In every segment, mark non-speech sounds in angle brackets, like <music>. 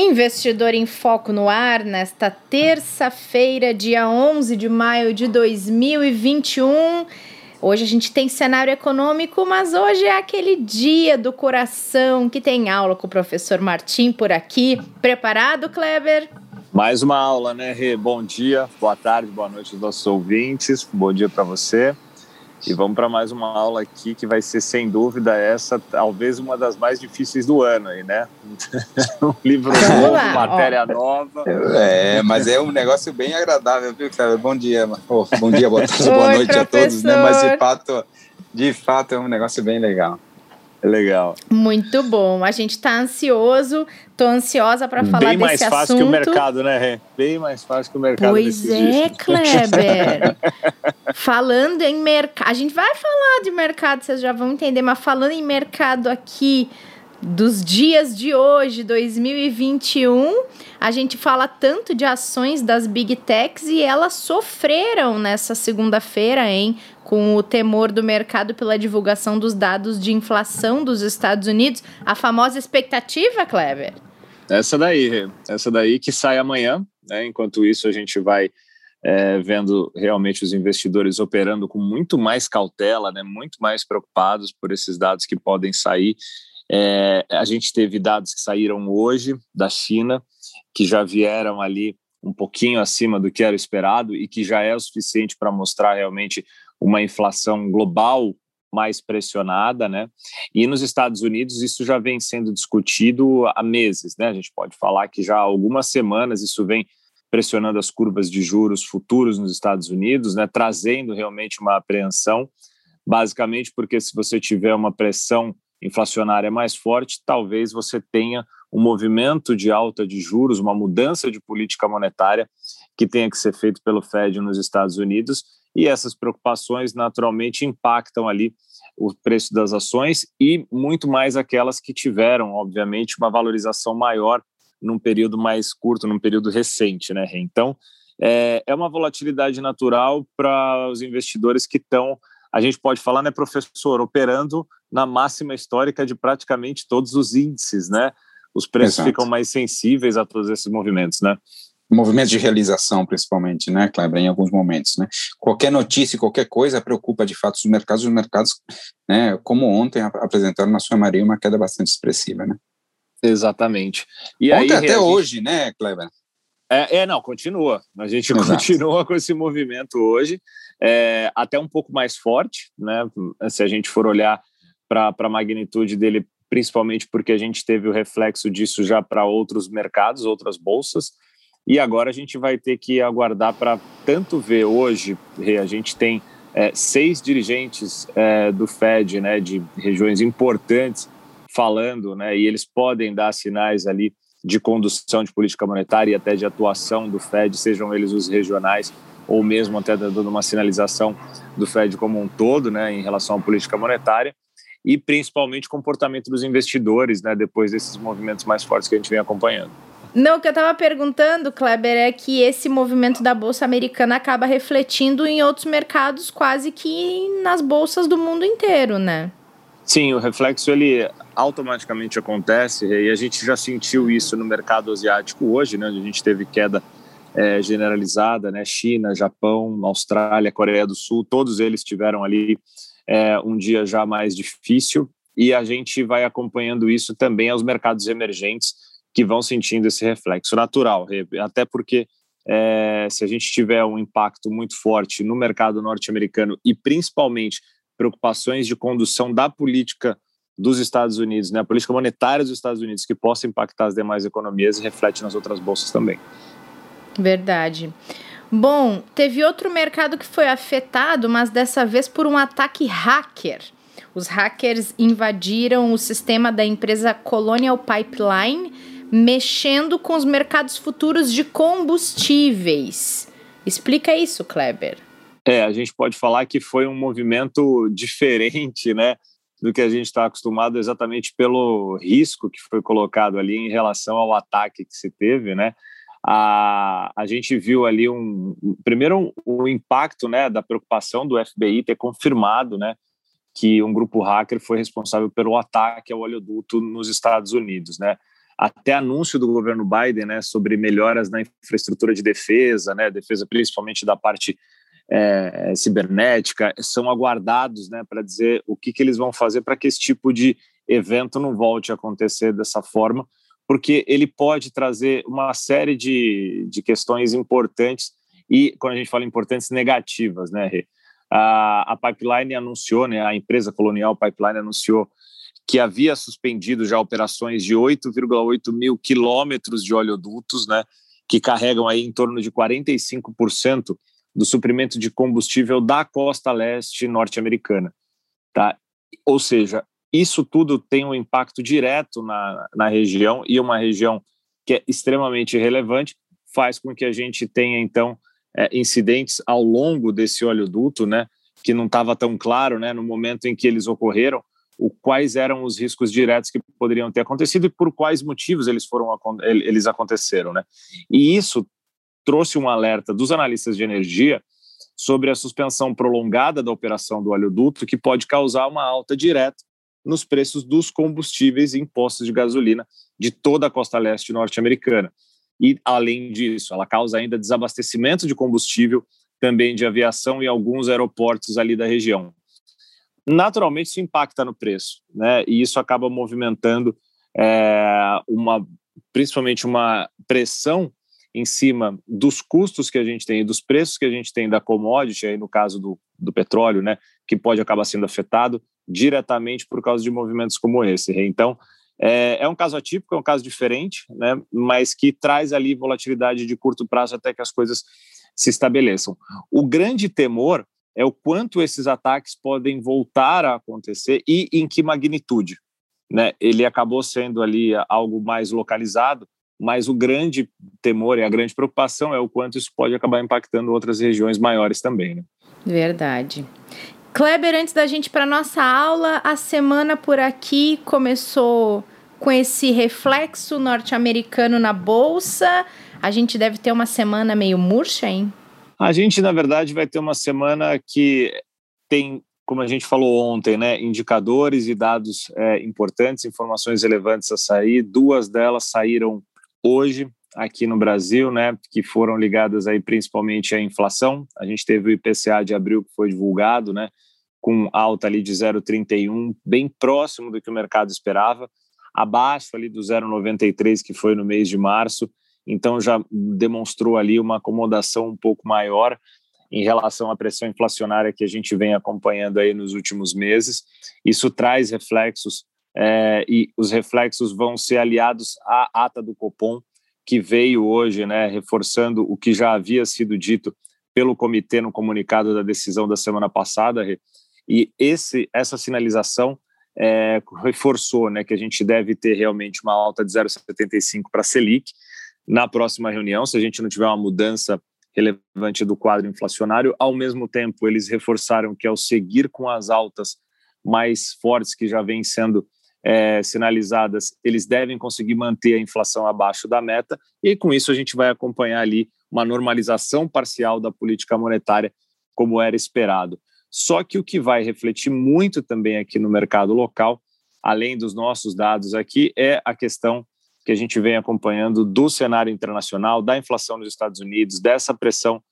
Investidor em Foco no Ar, nesta terça-feira, dia 11 de maio de 2021. Hoje a gente tem cenário econômico, mas hoje é aquele dia do coração que tem aula com o professor Martim por aqui. Preparado, Kleber? Mais uma aula, né, Rê? Bom dia, boa tarde, boa noite aos nossos ouvintes. Bom dia para você. E vamos para mais uma aula aqui que vai ser, sem dúvida, essa talvez uma das mais difíceis do ano aí, né? <laughs> um livro novo, matéria ó. nova. É, mas é um negócio bem agradável, viu, Cléber? Bom dia, oh, bom dia, boa tarde, boa noite professor. a todos, né? Mas de fato, de fato é um negócio bem legal. Legal. Muito bom. A gente está ansioso. Tô ansiosa para falar Bem desse assunto. Bem mais fácil que o mercado, né, Rê? Bem mais fácil que o mercado. Pois é, dias. Kleber. <laughs> falando em mercado, a gente vai falar de mercado, vocês já vão entender, mas falando em mercado aqui dos dias de hoje, 2021, a gente fala tanto de ações das big techs e elas sofreram nessa segunda-feira, hein? Com o temor do mercado pela divulgação dos dados de inflação dos Estados Unidos. A famosa expectativa, Kleber? Essa daí, essa daí que sai amanhã, né? Enquanto isso, a gente vai é, vendo realmente os investidores operando com muito mais cautela, né? Muito mais preocupados por esses dados que podem sair. É, a gente teve dados que saíram hoje da China, que já vieram ali um pouquinho acima do que era esperado e que já é o suficiente para mostrar realmente uma inflação global mais pressionada, né? E nos Estados Unidos isso já vem sendo discutido há meses, né? A gente pode falar que já há algumas semanas isso vem pressionando as curvas de juros futuros nos Estados Unidos, né? Trazendo realmente uma apreensão, basicamente porque se você tiver uma pressão inflacionária mais forte, talvez você tenha um movimento de alta de juros, uma mudança de política monetária que tenha que ser feito pelo Fed nos Estados Unidos, e essas preocupações naturalmente impactam ali o preço das ações e muito mais aquelas que tiveram, obviamente, uma valorização maior num período mais curto, num período recente, né? Então, é, é uma volatilidade natural para os investidores que estão, a gente pode falar, né, professor, operando na máxima histórica de praticamente todos os índices, né? Os preços Exato. ficam mais sensíveis a todos esses movimentos, né? Movimentos de realização, principalmente, né, Kleber, em alguns momentos, né? Qualquer notícia, qualquer coisa preocupa de fato os mercados, os mercados, né, como ontem apresentaram na sua maioria uma queda bastante expressiva, né? Exatamente. E ontem aí, até gente... hoje, né, Kleber? É, é, não, continua. A gente Exato. continua com esse movimento hoje, é, até um pouco mais forte, né? Se a gente for olhar para a magnitude dele, principalmente porque a gente teve o reflexo disso já para outros mercados, outras bolsas, e agora a gente vai ter que aguardar para tanto ver hoje, a gente tem é, seis dirigentes é, do Fed, né, de regiões importantes, falando, né, e eles podem dar sinais ali de condução de política monetária e até de atuação do Fed, sejam eles os regionais ou mesmo até dando uma sinalização do Fed como um todo, né, em relação à política monetária e principalmente comportamento dos investidores, né, depois desses movimentos mais fortes que a gente vem acompanhando. Não, o que eu estava perguntando, Kleber, é que esse movimento da bolsa americana acaba refletindo em outros mercados, quase que nas bolsas do mundo inteiro, né? Sim, o reflexo ele automaticamente acontece e a gente já sentiu isso no mercado asiático hoje, né? Onde a gente teve queda é, generalizada, né? China, Japão, Austrália, Coreia do Sul, todos eles tiveram ali é, um dia já mais difícil e a gente vai acompanhando isso também aos mercados emergentes que vão sentindo esse reflexo natural, até porque é, se a gente tiver um impacto muito forte no mercado norte-americano e principalmente preocupações de condução da política dos Estados Unidos, né, a política monetária dos Estados Unidos que possa impactar as demais economias e reflete nas outras bolsas também. Verdade. Bom, teve outro mercado que foi afetado, mas dessa vez por um ataque hacker. Os hackers invadiram o sistema da empresa Colonial Pipeline mexendo com os mercados futuros de combustíveis. Explica isso, Kleber. É, a gente pode falar que foi um movimento <laughs> diferente, né, do que a gente está acostumado, exatamente pelo risco que foi colocado ali em relação ao ataque que se teve, né. A, a gente viu ali um primeiro o um, um impacto, né, da preocupação do FBI ter confirmado, né, que um grupo hacker foi responsável pelo ataque ao oleoduto nos Estados Unidos, né? Até anúncio do governo Biden, né, sobre melhoras na infraestrutura de defesa, né, defesa principalmente da parte é, cibernética, são aguardados, né, para dizer o que, que eles vão fazer para que esse tipo de evento não volte a acontecer dessa forma, porque ele pode trazer uma série de, de questões importantes e, quando a gente fala importantes, negativas, né? A, a Pipeline anunciou, né, a empresa Colonial Pipeline anunciou que havia suspendido já operações de 8,8 mil quilômetros de oleodutos, né, que carregam aí em torno de 45% do suprimento de combustível da costa leste norte-americana, tá? Ou seja, isso tudo tem um impacto direto na, na região e uma região que é extremamente relevante faz com que a gente tenha então é, incidentes ao longo desse oleoduto, né, que não estava tão claro, né, no momento em que eles ocorreram, o quais eram os riscos diretos que poderiam ter acontecido e por quais motivos eles foram eles aconteceram, né? E isso trouxe um alerta dos analistas de energia sobre a suspensão prolongada da operação do oleoduto, que pode causar uma alta direta nos preços dos combustíveis e impostos de gasolina de toda a costa leste norte-americana. E, além disso, ela causa ainda desabastecimento de combustível, também de aviação e alguns aeroportos ali da região. Naturalmente, isso impacta no preço, né? E isso acaba movimentando é, uma, principalmente uma pressão em cima dos custos que a gente tem e dos preços que a gente tem da commodity, aí no caso do, do petróleo, né, que pode acabar sendo afetado diretamente por causa de movimentos como esse. Então, é, é, um caso atípico, é um caso diferente, né, mas que traz ali volatilidade de curto prazo até que as coisas se estabeleçam. O grande temor é o quanto esses ataques podem voltar a acontecer e em que magnitude. Né? Ele acabou sendo ali algo mais localizado, mas o grande temor e a grande preocupação é o quanto isso pode acabar impactando outras regiões maiores também. Né? Verdade. Kleber, antes da gente para nossa aula, a semana por aqui começou com esse reflexo norte-americano na bolsa. A gente deve ter uma semana meio murcha, hein? A gente, na verdade, vai ter uma semana que tem, como a gente falou ontem, né, indicadores e dados é, importantes, informações relevantes a sair. Duas delas saíram hoje aqui no Brasil, né, que foram ligadas aí principalmente à inflação. A gente teve o IPCA de abril que foi divulgado, né, com alta ali de 0,31, bem próximo do que o mercado esperava abaixo ali do 0,93 que foi no mês de março, então já demonstrou ali uma acomodação um pouco maior em relação à pressão inflacionária que a gente vem acompanhando aí nos últimos meses. Isso traz reflexos é, e os reflexos vão ser aliados à ata do Copom que veio hoje, né, reforçando o que já havia sido dito pelo comitê no comunicado da decisão da semana passada. E esse essa sinalização é, reforçou né, que a gente deve ter realmente uma alta de 0,75 para a Selic na próxima reunião, se a gente não tiver uma mudança relevante do quadro inflacionário. Ao mesmo tempo, eles reforçaram que ao seguir com as altas mais fortes que já vêm sendo é, sinalizadas, eles devem conseguir manter a inflação abaixo da meta, e com isso a gente vai acompanhar ali uma normalização parcial da política monetária, como era esperado. Só que o que vai refletir muito também aqui no mercado local, além dos nossos dados aqui, é a questão que a gente vem acompanhando do cenário internacional, da inflação nos Estados Unidos, dessa pressão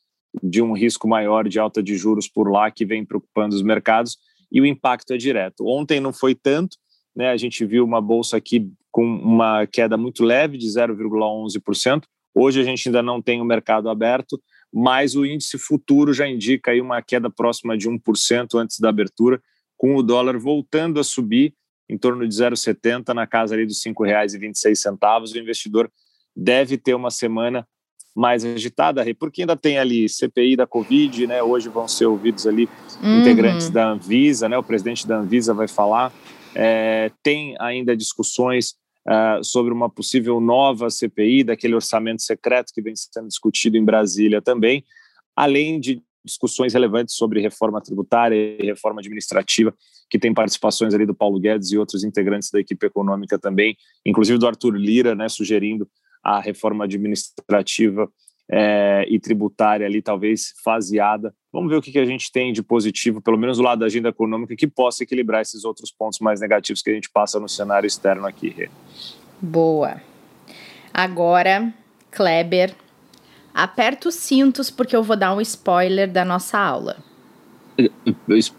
de um risco maior de alta de juros por lá que vem preocupando os mercados e o impacto é direto. Ontem não foi tanto, né? A gente viu uma bolsa aqui com uma queda muito leve de 0,11%. Hoje a gente ainda não tem o mercado aberto, mas o índice futuro já indica aí uma queda próxima de 1% antes da abertura, com o dólar voltando a subir em torno de 0,70 na casa ali dos R$ 5,26. O investidor deve ter uma semana mais agitada, porque ainda tem ali CPI da Covid, né? Hoje vão ser ouvidos ali uhum. integrantes da Anvisa, né? O presidente da Anvisa vai falar. É, tem ainda discussões uh, sobre uma possível nova CPI, daquele orçamento secreto que vem sendo discutido em Brasília também, além de discussões relevantes sobre reforma tributária e reforma administrativa, que tem participações ali do Paulo Guedes e outros integrantes da equipe econômica também, inclusive do Arthur Lira, né, sugerindo a reforma administrativa é, e tributária ali, talvez faseada. Vamos ver o que, que a gente tem de positivo, pelo menos do lado da agenda econômica, que possa equilibrar esses outros pontos mais negativos que a gente passa no cenário externo aqui. Boa. Agora, Kleber, aperta os cintos porque eu vou dar um spoiler da nossa aula.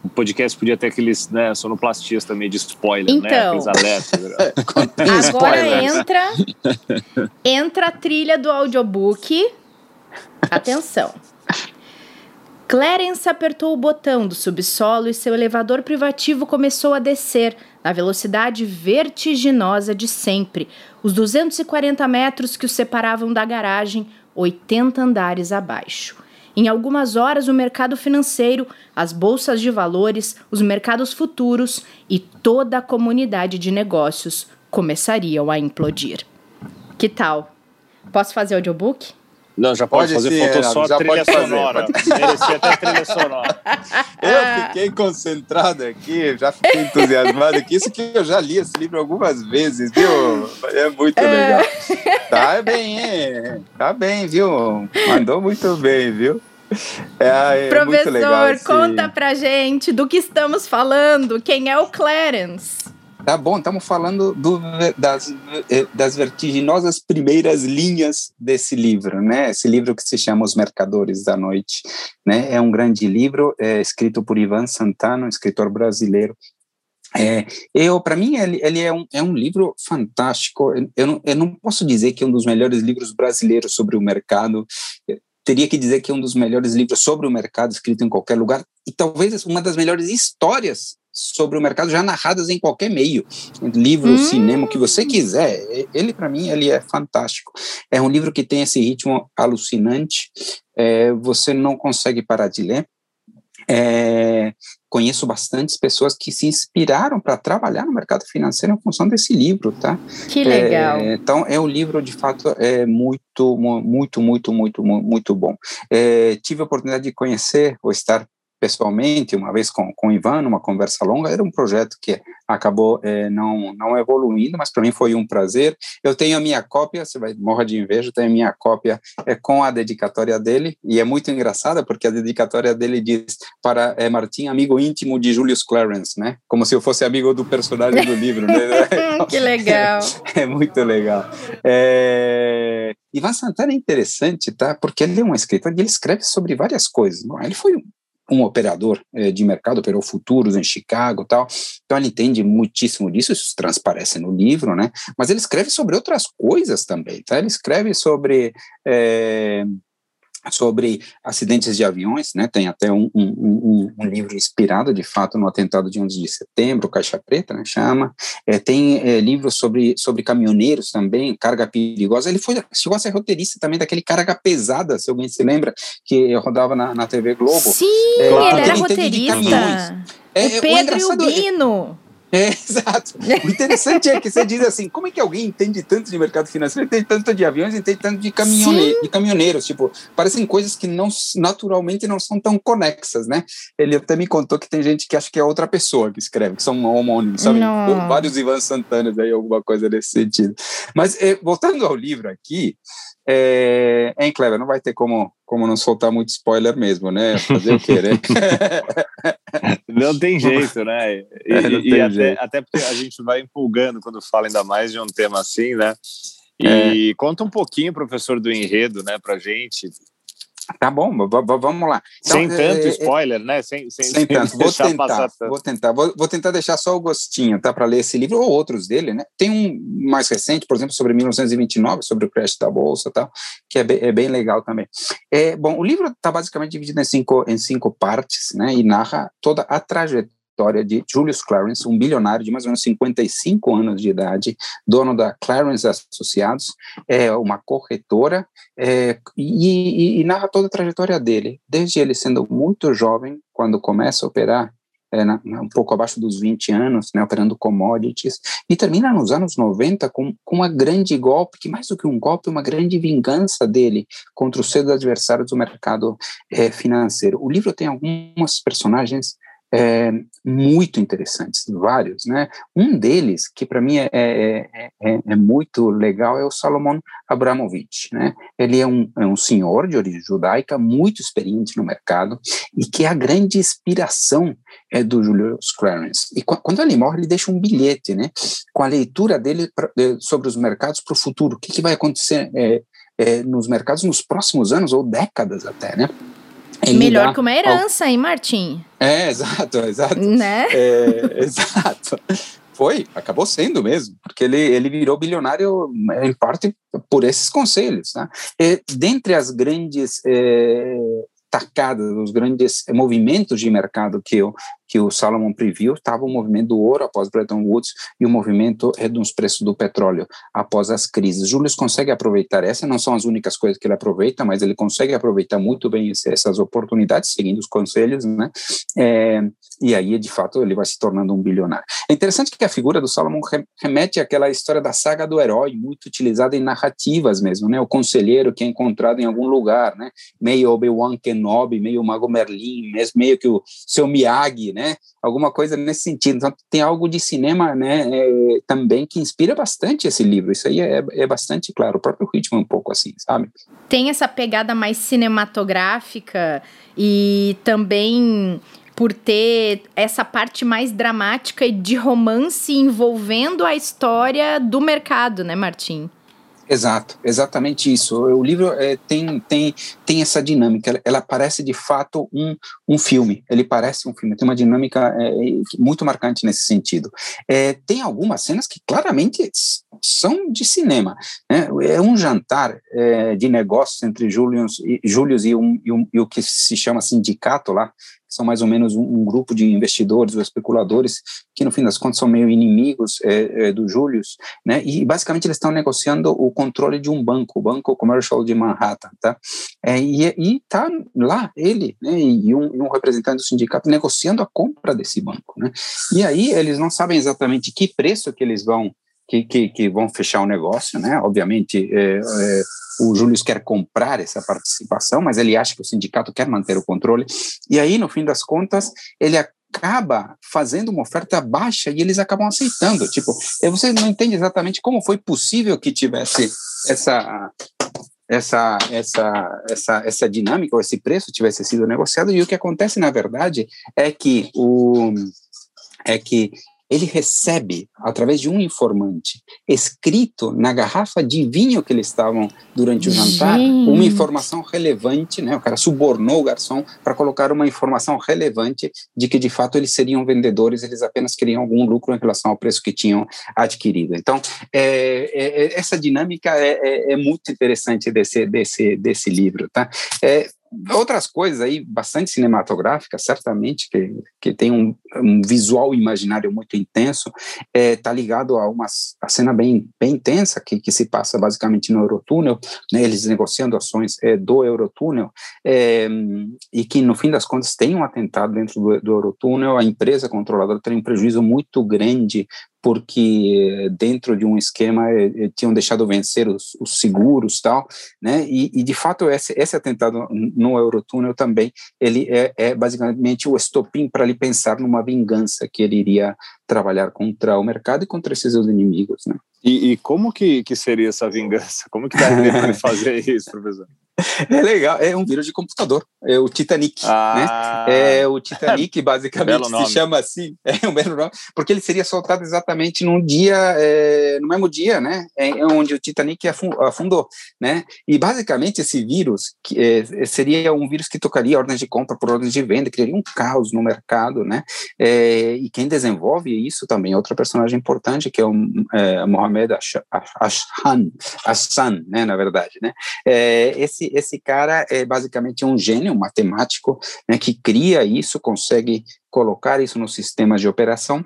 O podcast podia ter aqueles né, sonoplastias também de spoiler, então, né? Aqueles alertas. <laughs> Agora entra, entra a trilha do audiobook Atenção! Clarence apertou o botão do subsolo e seu elevador privativo começou a descer, na velocidade vertiginosa de sempre, os 240 metros que o separavam da garagem, 80 andares abaixo. Em algumas horas, o mercado financeiro, as bolsas de valores, os mercados futuros e toda a comunidade de negócios começariam a implodir. Que tal? Posso fazer audiobook? Não, já pode, pode fazer, sim, faltou só a trilha sonora. Merecia até trilha sonora. Eu fiquei concentrado aqui, já fiquei entusiasmado aqui. Isso que eu já li esse livro algumas vezes, viu? É muito é. legal. Tá bem, é, tá bem, viu? Mandou muito bem, viu? É, é Professor, conta pra gente do que estamos falando. Quem é o Clarence? Tá bom, estamos falando do, das, eh, das vertiginosas primeiras linhas desse livro, né? Esse livro que se chama Os Mercadores da Noite, né? É um grande livro, é, escrito por Ivan Santana, um escritor brasileiro. É, eu, para mim, ele, ele é, um, é um livro fantástico. Eu não, eu não posso dizer que é um dos melhores livros brasileiros sobre o mercado teria que dizer que é um dos melhores livros sobre o mercado escrito em qualquer lugar e talvez uma das melhores histórias sobre o mercado já narradas em qualquer meio, livro, hum. cinema, o que você quiser. Ele para mim ele é fantástico. É um livro que tem esse ritmo alucinante. É, você não consegue parar de ler. É, conheço bastantes pessoas que se inspiraram para trabalhar no mercado financeiro em função desse livro, tá? Que legal. É, então é um livro de fato é muito, muito, muito, muito, muito bom. É, tive a oportunidade de conhecer ou estar pessoalmente, uma vez com, com o Ivan, numa conversa longa, era um projeto que acabou é, não, não evoluindo, mas para mim foi um prazer. Eu tenho a minha cópia, você vai morrer de inveja, tenho a minha cópia é, com a dedicatória dele, e é muito engraçada, porque a dedicatória dele diz para é, Martim, amigo íntimo de Julius Clarence, né? Como se eu fosse amigo do personagem do livro, né? <laughs> que legal! <laughs> É, muito legal. É... Ivan Santana é interessante, tá? Porque ele é um escritor ele escreve sobre várias coisas. Ele foi um operador eh, de mercado, operou futuros em Chicago tal, então ele entende muitíssimo disso, isso transparece no livro, né, mas ele escreve sobre outras coisas também, tá, ele escreve sobre eh, sobre acidentes de aviões, né? Tem até um, um, um, um, livro inspirado, de fato, no atentado de 11 de setembro, Caixa Preta, né? Chama. É, tem é, livros sobre, sobre caminhoneiros também, carga perigosa. Ele foi, chegou a ser roteirista também daquele carga pesada, se alguém se lembra, que rodava na, na TV Globo. Sim, é, ele era roteirista. É, o Pedro o e o Bino. <laughs> É, exato. O interessante é que você diz assim, como é que alguém entende tanto de mercado financeiro, entende tanto de aviões, entende tanto de, caminhone de caminhoneiros, tipo, parecem coisas que não naturalmente não são tão conexas, né? Ele até me contou que tem gente que acha que é outra pessoa que escreve, que são homônimos, sabe? Não. Vários Ivan Santanas aí, alguma coisa nesse sentido. Mas, é, voltando ao livro aqui, é, hein, Cleber, não vai ter como, como não soltar muito spoiler mesmo, né? Fazer o quê, né? <laughs> não tem jeito, né? E, é, e até, jeito. até porque a gente vai empolgando quando fala ainda mais de um tema assim, né? E é. conta um pouquinho, professor, do enredo, né, pra gente. Tá bom, vamos lá. Então, sem tanto é, é, spoiler, né? Sem, sem, sem tanto. <laughs> Vou tentar, vou tentar. Vou, vou, tentar deixar só o gostinho, tá? Para ler esse livro ou outros dele, né? Tem um mais recente, por exemplo, sobre 1929, sobre o crash da bolsa, tal, que é bem, é bem legal também. É, bom, o livro está basicamente dividido em cinco em cinco partes, né? E narra toda a trajetória história de Julius Clarence, um bilionário de mais ou menos 55 anos de idade, dono da Clarence Associados, é uma corretora, é, e, e, e narra toda a trajetória dele, desde ele sendo muito jovem, quando começa a operar é, na, um pouco abaixo dos 20 anos, né, operando commodities, e termina nos anos 90 com, com uma grande golpe, que mais do que um golpe, uma grande vingança dele contra os seus adversários do mercado é, financeiro. O livro tem algumas personagens é, muito interessantes, vários, né? Um deles, que para mim é, é, é, é, muito legal, é o Salomon Abramovich, né? Ele é um, é um senhor de origem judaica, muito experiente no mercado, e que é a grande inspiração é do Julius Clarence. E quando ele morre, ele deixa um bilhete, né? Com a leitura dele pra, sobre os mercados para o futuro, o que, que vai acontecer é, é, nos mercados nos próximos anos, ou décadas até, né? Ele Melhor que uma herança, ao... hein, Martim? É, exato, exato. Né? É, <laughs> exato. Foi, acabou sendo mesmo, porque ele, ele virou bilionário em parte por esses conselhos. Né? E, dentre as grandes é, tacadas, os grandes movimentos de mercado que o, que o Salomon previu, estava o movimento do ouro após Bretton Woods e o movimento dos preços do petróleo após as crises. Júlio consegue aproveitar essa, não são as únicas coisas que ele aproveita, mas ele consegue aproveitar muito bem esse, essas oportunidades, seguindo os conselhos, né? É, e aí, de fato, ele vai se tornando um bilionário. É interessante que a figura do Salomon remete àquela história da saga do herói, muito utilizada em narrativas mesmo, né? O conselheiro que é encontrado em algum lugar, né? Meio Obi-Wan Kenobi, meio Mago Merlin, meio que o seu Miyagi, né? Alguma coisa nesse sentido. Então, tem algo de cinema, né? É, também que inspira bastante esse livro. Isso aí é, é bastante claro. O próprio ritmo é um pouco assim, sabe? Tem essa pegada mais cinematográfica e também por ter essa parte mais dramática e de romance envolvendo a história do mercado, né, Martim? Exato, exatamente isso. O livro é, tem, tem, tem essa dinâmica, ela, ela, parece de fato um, um filme, ele parece um filme, tem uma dinâmica é, muito marcante nesse sentido. É, tem algumas cenas que claramente são de cinema. Né? É um jantar de negócios entre Julius, Julius e, um, e, um, e o que se chama sindicato lá, são mais ou menos um, um, grupo de investidores ou especuladores que, no fim das contas, são meio inimigos é, é, do Julius, né? E basicamente eles estão negociando o controle de um banco, o Banco Commercial de Manhattan, tá? É, e, e tá lá ele, né? E um, um, representante do sindicato negociando a compra desse banco, né? E aí eles não sabem exatamente que preço que eles vão que, que, que vão fechar o negócio, né? Obviamente, é, é, o Júlio quer comprar essa participação, mas ele acha que o sindicato quer manter o controle. E aí, no fim das contas, ele acaba fazendo uma oferta baixa e eles acabam aceitando. Tipo, você não entende exatamente como foi possível que tivesse essa essa essa essa essa dinâmica ou esse preço tivesse sido negociado e o que acontece na verdade é que o é que ele recebe, através de um informante, escrito na garrafa de vinho que eles estavam durante o jantar, Gente. uma informação relevante, né? O cara subornou o garçom para colocar uma informação relevante de que, de fato, eles seriam vendedores, eles apenas queriam algum lucro em relação ao preço que tinham adquirido. Então, é, é, é essa dinâmica é, é, é, muito interessante desse, desse, desse livro, tá? Outras coisas aí bastante cinematográficas, certamente, que, que tem um, um visual imaginário muito intenso, está é, tá ligado a uma a cena bem, bem intensa que, que se passa basicamente no Eurotúnel, né, eles negociando ações é, do Eurotúnel, é, e que no fim das contas tem um atentado dentro do, do Eurotúnel, a empresa controladora tem um prejuízo muito grande porque dentro de um esquema eh, eh, tinham deixado vencer os, os seguros tal, né? E, e, de fato esse, esse atentado no Eurotúnel também ele é, é basicamente o estopim para ele pensar numa vingança que ele iria trabalhar contra o mercado e contra esses seus inimigos, né? E, e como que, que seria essa vingança? Como que daria para <laughs> fazer isso, professor? <laughs> É legal, é um vírus de computador, é o Titanic, ah, né? É o Titanic, <laughs> basicamente, se chama assim, <laughs> é um belo nome, porque ele seria soltado exatamente num dia, é, no mesmo dia, né? É, é onde o Titanic afundou, né? E basicamente esse vírus que, é, seria um vírus que tocaria ordens de compra por ordens de venda, criaria um caos no mercado, né? É, e quem desenvolve isso também é outra personagem importante, que é o é, Mohamed Hassan, Hassan, né? Na verdade, né? É, esse cara é basicamente um gênio, matemático, né, que cria isso, consegue colocar isso nos sistemas de operação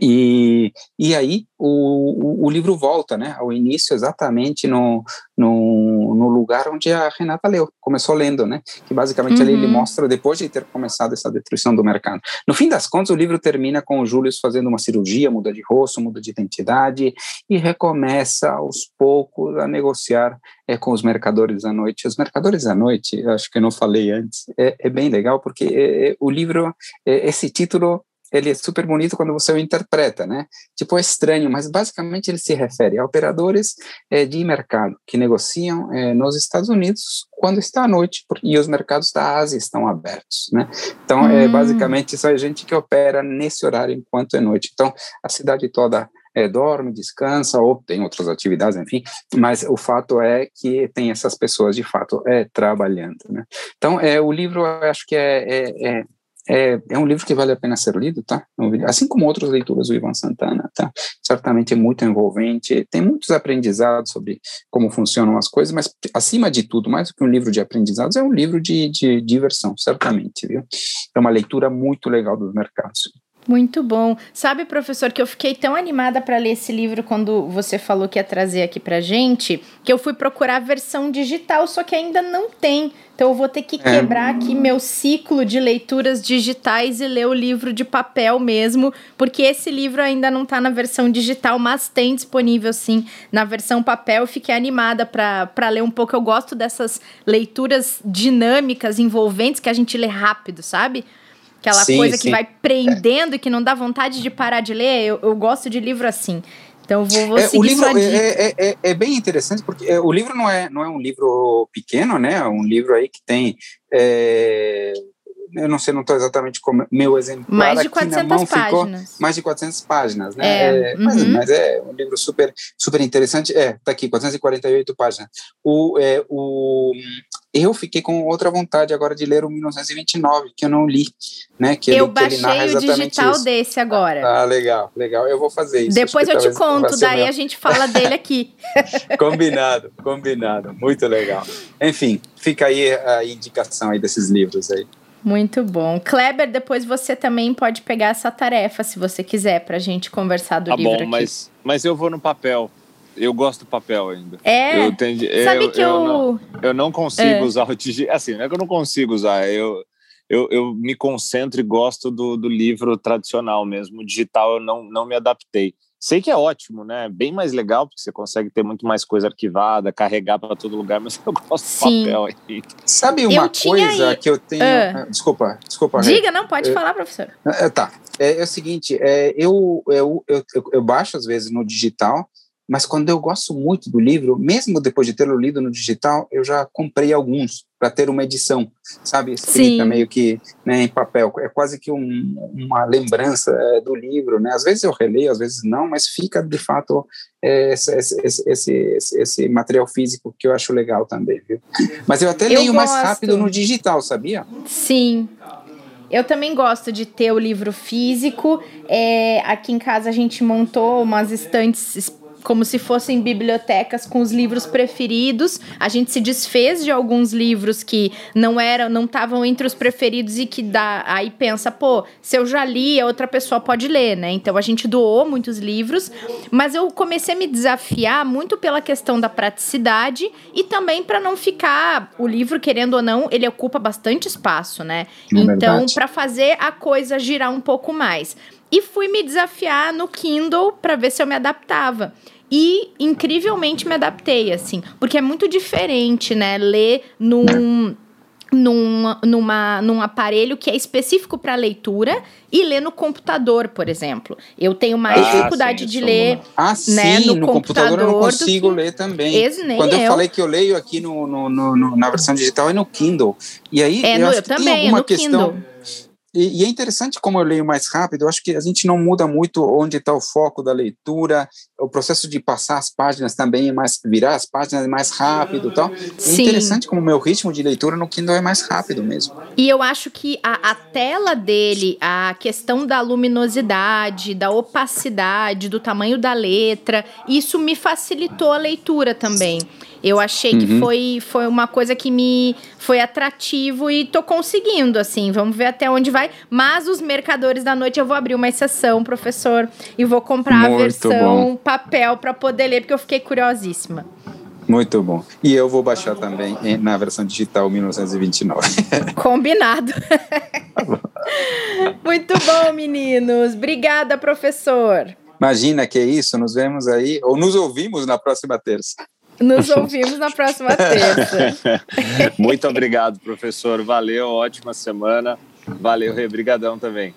E, e aí o, o, o, livro volta né, ao início exatamente no, no, no, lugar onde a Renata leu, começou lendo, né, que basicamente uhum. ali ele mostra depois de ter começado essa destruição do mercado. No fim das contas, o livro termina com o Júlio fazendo uma cirurgia, muda de rosto, muda de identidade e recomeça aos poucos a negociar é, com os mercadores à noite. Os mercadores à noite, acho que eu não falei antes, é, é bem legal porque é, é o livro, é, esse título ele é super bonito quando você o interpreta, né? Tipo, é estranho, mas basicamente ele se refere a operadores é, de mercado que negociam é, nos Estados Unidos quando está à noite e os mercados da Ásia estão abertos, né? Então, hum. é basicamente isso é gente que opera nesse horário enquanto é noite. Então, a cidade toda é, dorme, descansa, ou tem outras atividades, enfim, mas o fato é que tem essas pessoas de fato é, trabalhando. Né? Então, é, o livro eu acho que é, é, é é, é, um livro que vale a pena ser lido, tá? Assim como outras leituras do Ivan Santana, tá? Certamente é muito envolvente, tem muitos aprendizados sobre como funcionam as coisas, mas acima de tudo, mais do que um livro de aprendizados, é um livro de, de diversão, certamente, viu? É uma leitura muito legal dos mercados. Muito bom. Sabe, professor, que eu fiquei tão animada para ler esse livro quando você falou que ia trazer aqui pra gente, que eu fui procurar a versão digital, só que ainda não tem. Então eu vou ter que é. quebrar aqui meu ciclo de leituras digitais e ler o livro de papel mesmo, porque esse livro ainda não está na versão digital, mas tem disponível sim na versão papel. Eu fiquei animada para ler um pouco. Eu gosto dessas leituras dinâmicas, envolventes, que a gente lê rápido, sabe? Aquela sim, coisa sim. que vai prendendo é. e que não dá vontade de parar de ler. Eu, eu gosto de livro assim. Então vou, vou é, o livro é, é, é, é, bem interessante porque é, o livro não é não é um livro pequeno, né? É um livro aí que tem é, eu não sei, não estou exatamente como meu exemplo. Mais de 400 mão, páginas. mais de 400 páginas, né? É, é, mas, uhum. mas, é um livro super, super interessante. É, tá aqui, 448 páginas. O, é, o, eu fiquei com outra vontade agora de ler o 1929, que eu não li, né? Que eu ele, baixei ele o digital isso. desse agora. Ah, legal, legal. Eu vou fazer isso. Depois eu te conto, daí meu... a gente fala dele <laughs> aqui. combinado, combinado. Muito legal. Enfim, fica aí a indicação aí desses livros aí. Muito bom. Kleber, depois você também pode pegar essa tarefa, se você quiser, para a gente conversar do tá livro bom, aqui. Mas, mas eu vou no papel. Eu gosto do papel ainda. É? Eu tendi, Sabe eu, que eu... Eu não, eu não consigo é. usar o digital. Assim, não é que eu não consigo usar. Eu, eu, eu me concentro e gosto do, do livro tradicional mesmo. O digital eu não, não me adaptei. Sei que é ótimo, né? Bem mais legal, porque você consegue ter muito mais coisa arquivada, carregar para todo lugar, mas <laughs> eu gosto Sim. do papel aí. Sabe uma coisa aí... que eu tenho. Uh, desculpa, desculpa. Diga, não, pode falar, professor. É, tá. É, é, o seguinte, é, eu, eu, eu, eu baixo às vezes no digital, mas quando eu gosto muito do livro, mesmo depois de tê-lo lido no digital, eu já comprei alguns para ter uma edição, sabe, escrita Sim. meio que né, em papel. É quase que um, uma lembrança é, do livro, né? Às vezes eu releio, às vezes não, mas fica de fato é, esse, esse, esse, esse, material físico que eu acho legal também, viu? Mas eu até eu leio gosto. mais rápido no digital, sabia? Sim. Eu também gosto de ter o livro físico. É, aqui em casa a gente montou umas estantes como se fossem bibliotecas com os livros preferidos. A gente se desfez de alguns livros que não eram, não estavam entre os preferidos e que dá, aí pensa, pô, se eu já li, a outra pessoa pode ler, né? Então a gente doou muitos livros, mas eu comecei a me desafiar muito pela questão da praticidade e também para não ficar o livro querendo ou não, ele ocupa bastante espaço, né? É então, para fazer a coisa girar um pouco mais. E fui me desafiar no Kindle para ver se eu me adaptava. E incrivelmente me adaptei, assim, porque é muito diferente, né? Ler num. Num, numa, num aparelho que é específico para leitura e ler no computador, por exemplo. Eu tenho mais ah, dificuldade sim, de ler ah, né, sim, no, no computador, computador. eu não consigo que... ler também. Quando eu, eu, falei que eu leio aqui no, no, no, na versão digital é no Kindle. E aí é, eu, no, eu também, tem alguma é questão. Kindle e, e, é interessante como eu leio mais rápido, eu acho que a gente não muda muito onde está o foco da leitura, o processo de passar as páginas também é mais, virar as páginas é mais rápido tal. É interessante como o meu ritmo de leitura no Kindle é mais rápido mesmo. E eu acho que a, a tela dele, a questão da luminosidade, da opacidade, do tamanho da letra, isso me facilitou a leitura também. Eu achei uhum. que foi, foi uma coisa que me foi atrativo e tô conseguindo, assim. Vamos ver até onde vai. Mas os mercadores da noite eu vou abrir uma exceção, professor, e vou comprar Muito a versão bom. papel para poder ler, porque eu fiquei curiosíssima. Muito bom. E eu vou baixar também na versão digital 1929. <laughs> Combinado. Muito bom, meninos. Obrigada, professor. Imagina que é isso. Nos vemos aí, ou nos ouvimos na próxima terça. Nos ouvimos na próxima terça. <laughs> Muito obrigado, professor. Valeu, ótima semana. Valeu, Rê. Brigadão também.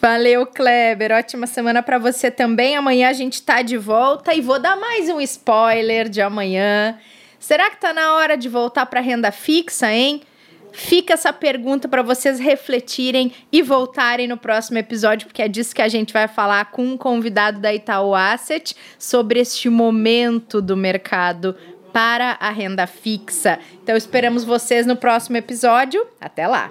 Valeu, Kleber. Ótima semana para você também. Amanhã a gente tá de volta e vou dar mais um spoiler de amanhã. Será que tá na hora de voltar para renda fixa, hein? Fica essa pergunta para vocês refletirem e voltarem no próximo episódio, porque é disso que a gente vai falar com um convidado da Itaú Asset sobre este momento do mercado para a renda fixa. Então esperamos vocês no próximo episódio. Até lá.